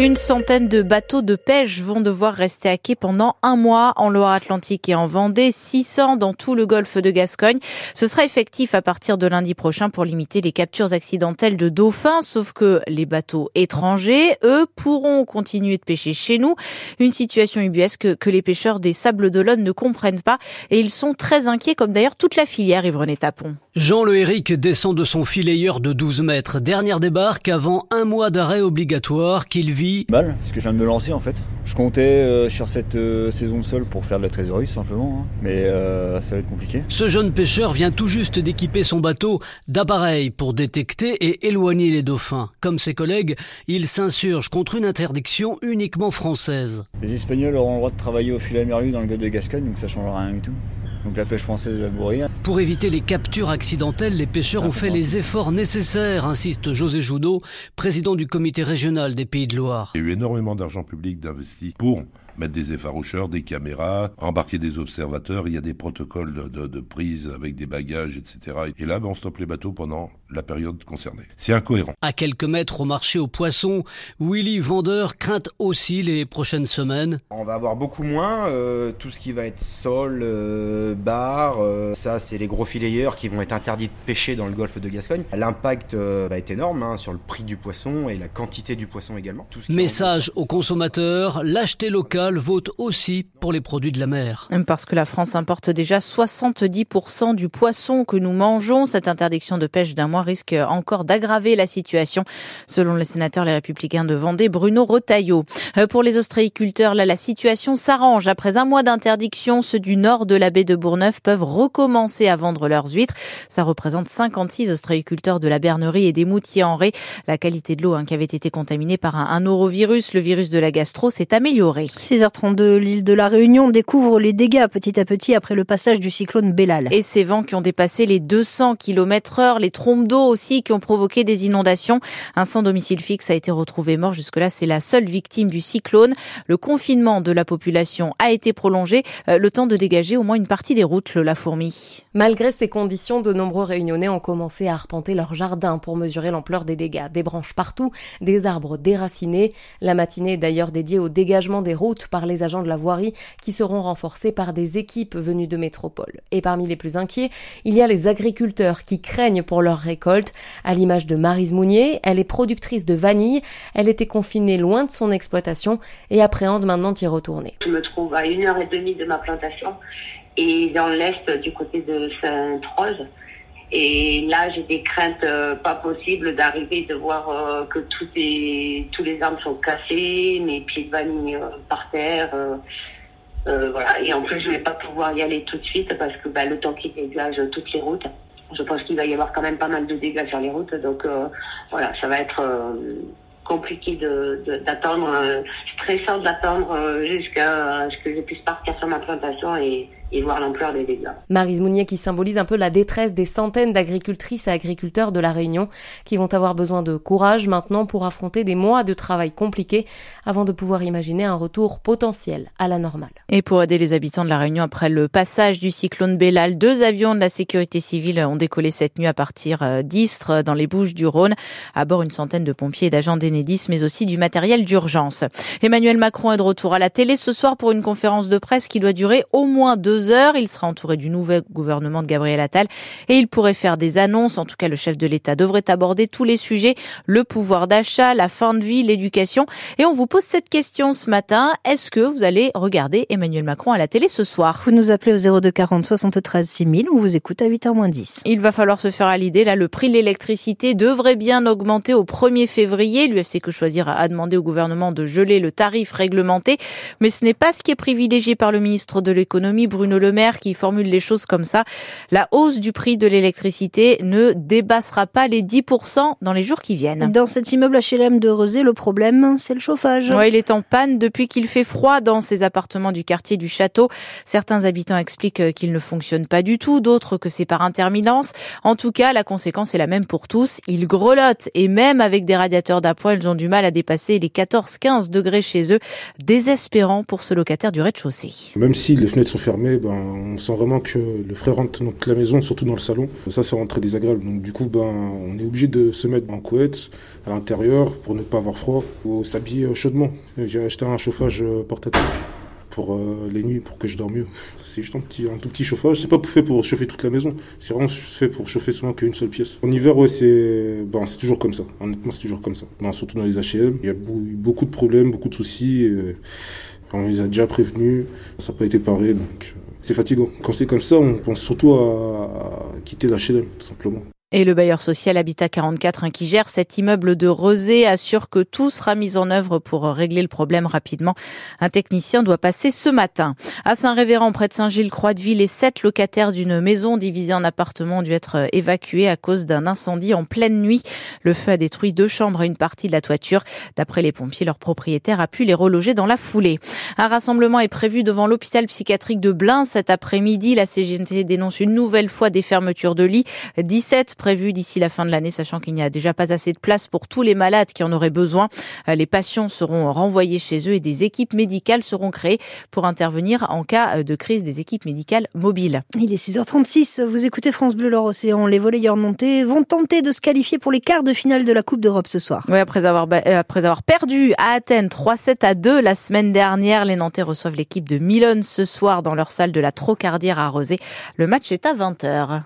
Une centaine de bateaux de pêche vont devoir rester à quai pendant un mois en Loire-Atlantique et en Vendée, 600 dans tout le golfe de Gascogne. Ce sera effectif à partir de lundi prochain pour limiter les captures accidentelles de dauphins, sauf que les bateaux étrangers, eux, pourront continuer de pêcher chez nous. Une situation ubuesque que les pêcheurs des Sables d'Olonne ne comprennent pas et ils sont très inquiets, comme d'ailleurs toute la filière Yves-René Tapon. Jean LeÉric descend de son filayeur de 12 mètres. Dernière débarque avant un mois d'arrêt obligatoire qu'il vit. Mal, parce que je viens de me lancer en fait. Je comptais euh, sur cette euh, saison de sol pour faire de la trésorerie simplement, hein. mais euh, ça va être compliqué. Ce jeune pêcheur vient tout juste d'équiper son bateau d'appareils pour détecter et éloigner les dauphins. Comme ses collègues, il s'insurge contre une interdiction uniquement française. Les Espagnols auront le droit de travailler au filet à merlu dans le golfe de Gascogne, donc ça changera rien du tout. Donc la pêche française va mourir. Pour éviter les captures accidentelles, les pêcheurs ont fait les efforts nécessaires, insiste José Joudot, président du comité régional des Pays de Loire. Il y a eu énormément d'argent public d'investi pour mettre des effaroucheurs, des caméras, embarquer des observateurs. Il y a des protocoles de, de, prise avec des bagages, etc. Et là, ben, on stoppe les bateaux pendant la période concernée. C'est incohérent. À quelques mètres au marché aux poissons, Willy Vendeur craint aussi les prochaines semaines. On va avoir beaucoup moins. Euh, tout ce qui va être sol, euh, bar, euh, ça, c'est les gros filayeurs qui vont être interdits de pêcher dans le golfe de Gascogne. L'impact euh, va être énorme hein, sur le prix du poisson et la quantité du poisson également. Message aux consommateurs l'acheter local vaut aussi pour les produits de la mer. Parce que la France importe déjà 70% du poisson que nous mangeons. Cette interdiction de pêche d'un mois risque encore d'aggraver la situation, selon le sénateur Les Républicains de Vendée, Bruno Retailleau. Pour les ostréiculteurs, là, la situation s'arrange. Après un mois d'interdiction, ceux du nord de la baie de Bourgneuf peuvent recommencer à vendre leurs huîtres. Ça représente 56 ostréiculteurs de la Bernerie et des Moutiers en Ré. La qualité de l'eau hein, qui avait été contaminée par un, un norovirus, le virus de la gastro, s'est améliorée. 6h32, l'île de la Réunion découvre les dégâts petit à petit après le passage du cyclone Bellal. Et ces vents qui ont dépassé les 200 km heure, les trompes d'eau aussi qui ont provoqué des inondations. Un sans domicile fixe a été retrouvé mort. Jusque-là, c'est la seule victime du cyclone. Le confinement de la population a été prolongé, euh, le temps de dégager au moins une partie des routes, le La Fourmi. Malgré ces conditions, de nombreux réunionnais ont commencé à arpenter leur jardin pour mesurer l'ampleur des dégâts. Des branches partout, des arbres déracinés. La matinée est d'ailleurs dédiée au dégagement des routes par les agents de la voirie qui seront renforcés par des équipes venues de métropole. Et parmi les plus inquiets, il y a les agriculteurs qui craignent pour leur récolte, à l'image de Marise Mounier. Elle est productrice de vanille. Elle était confinée loin de son exploitation et appréhende maintenant d'y retourner. Je me trouve à une heure et demie de ma plantation et dans l'est du côté de Sainte-Rose. Et là, j'ai des craintes euh, pas possibles d'arriver, de voir euh, que tous les arbres sont cassés, mes pieds de vanille euh, par terre. Et en plus, je vais pas pouvoir y aller tout de suite parce que bah, le temps qui dégage toutes les routes, je pense qu'il va y avoir quand même pas mal de dégâts sur les routes. Donc voilà, ça va être compliqué d'attendre, de, stressant d'attendre jusqu'à ce que je puisse partir sur ma plantation et, et voir l'ampleur des dégâts. Marise Mounier qui symbolise un peu la détresse des centaines d'agricultrices et agriculteurs de la Réunion qui vont avoir besoin de courage maintenant pour affronter des mois de travail compliqués avant de pouvoir imaginer un retour potentiel à la normale. Et pour aider les habitants de la Réunion après le passage du cyclone Bellal, deux avions de la sécurité civile ont décollé cette nuit à partir euh, d'Istres dans les Bouches du Rhône. À bord une centaine de pompiers et d'agents d'Enedis mais aussi du matériel d'urgence. Emmanuel Macron est de retour à la télé ce soir pour une conférence de presse qui doit durer au moins deux heures. Il sera entouré du nouveau gouvernement de Gabriel Attal et il pourrait faire des annonces. En tout cas, le chef de l'État devrait aborder tous les sujets, le pouvoir d'achat, la fin de vie, l'éducation. Et on vous pose cette question ce matin. Est-ce que vous allez regarder Emmanuel Macron à la télé ce soir? Vous nous appelez au 02 40 73 6000. On vous écoute à 8h 10. Il va falloir se faire à l'idée. Là, le prix de l'électricité devrait bien augmenter au 1er février. L'UFC Que Choisir a demandé au gouvernement de geler le tarif réglementé. Mais ce n'est pas ce qui est privilégié par le ministre de l'économie, Bruno Le Maire, qui formule les choses comme ça. La hausse du prix de l'électricité ne dépassera pas les 10% dans les jours qui viennent. Dans cet immeuble HLM de Rezé, le problème, c'est le chauffage. Ouais, il est en panne depuis qu'il fait froid dans ses appartements du quartier du Château. Certains habitants expliquent qu'il ne fonctionne pas du tout, d'autres que c'est par intermittence. En tout cas, la conséquence est la même pour tous. Ils grelottent et même avec des radiateurs d'appoint, ils ont du mal à dépasser les 14-15 degrés chez eux, désespérant pour ce locataire du rez-de-chaussée. Même si les fenêtres sont fermées, ben, on sent vraiment que le frais rentre dans toute la maison, surtout dans le salon. Ça, c'est vraiment très désagréable. Donc du coup, ben, on est obligé de se mettre en couette à l'intérieur pour ne pas avoir froid ou s'habiller chaudement. J'ai acheté un chauffage portatif pour euh, les nuits, pour que je dors mieux. C'est juste un, tout petit chauffage. C'est pas fait pour chauffer toute la maison. C'est vraiment fait pour chauffer seulement qu'une seule pièce. En hiver, ouais, c'est toujours comme ça. Honnêtement, c'est toujours comme ça. Ben, surtout dans les HLM. Il y a beaucoup de problèmes, beaucoup de soucis. on les a déjà prévenus. Ça n'a pas été paré. Euh, c'est fatigant. Quand c'est comme ça, on pense surtout à, quitter l'HLM, tout simplement. Et le bailleur social Habitat 44 hein, qui gère cet immeuble de Rezé assure que tout sera mis en œuvre pour régler le problème rapidement. Un technicien doit passer ce matin. À Saint-Révérend, près de Saint-Gilles-Croix-de-Ville, les sept locataires d'une maison divisée en appartements ont dû être évacués à cause d'un incendie en pleine nuit. Le feu a détruit deux chambres et une partie de la toiture. D'après les pompiers, leur propriétaire a pu les reloger dans la foulée. Un rassemblement est prévu devant l'hôpital psychiatrique de Blain cet après-midi. La CGT dénonce une nouvelle fois des fermetures de lits. 17 prévu d'ici la fin de l'année, sachant qu'il n'y a déjà pas assez de place pour tous les malades qui en auraient besoin. Euh, les patients seront renvoyés chez eux et des équipes médicales seront créées pour intervenir en cas euh, de crise des équipes médicales mobiles. Il est 6h36, vous écoutez France Bleu Lor Océan. Les volleyeurs montés vont tenter de se qualifier pour les quarts de finale de la Coupe d'Europe ce soir. Oui, après avoir, euh, après avoir perdu à Athènes 3-7 à 2 la semaine dernière, les Nantais reçoivent l'équipe de Milan ce soir dans leur salle de la Trocardière à Rosé. Le match est à 20h.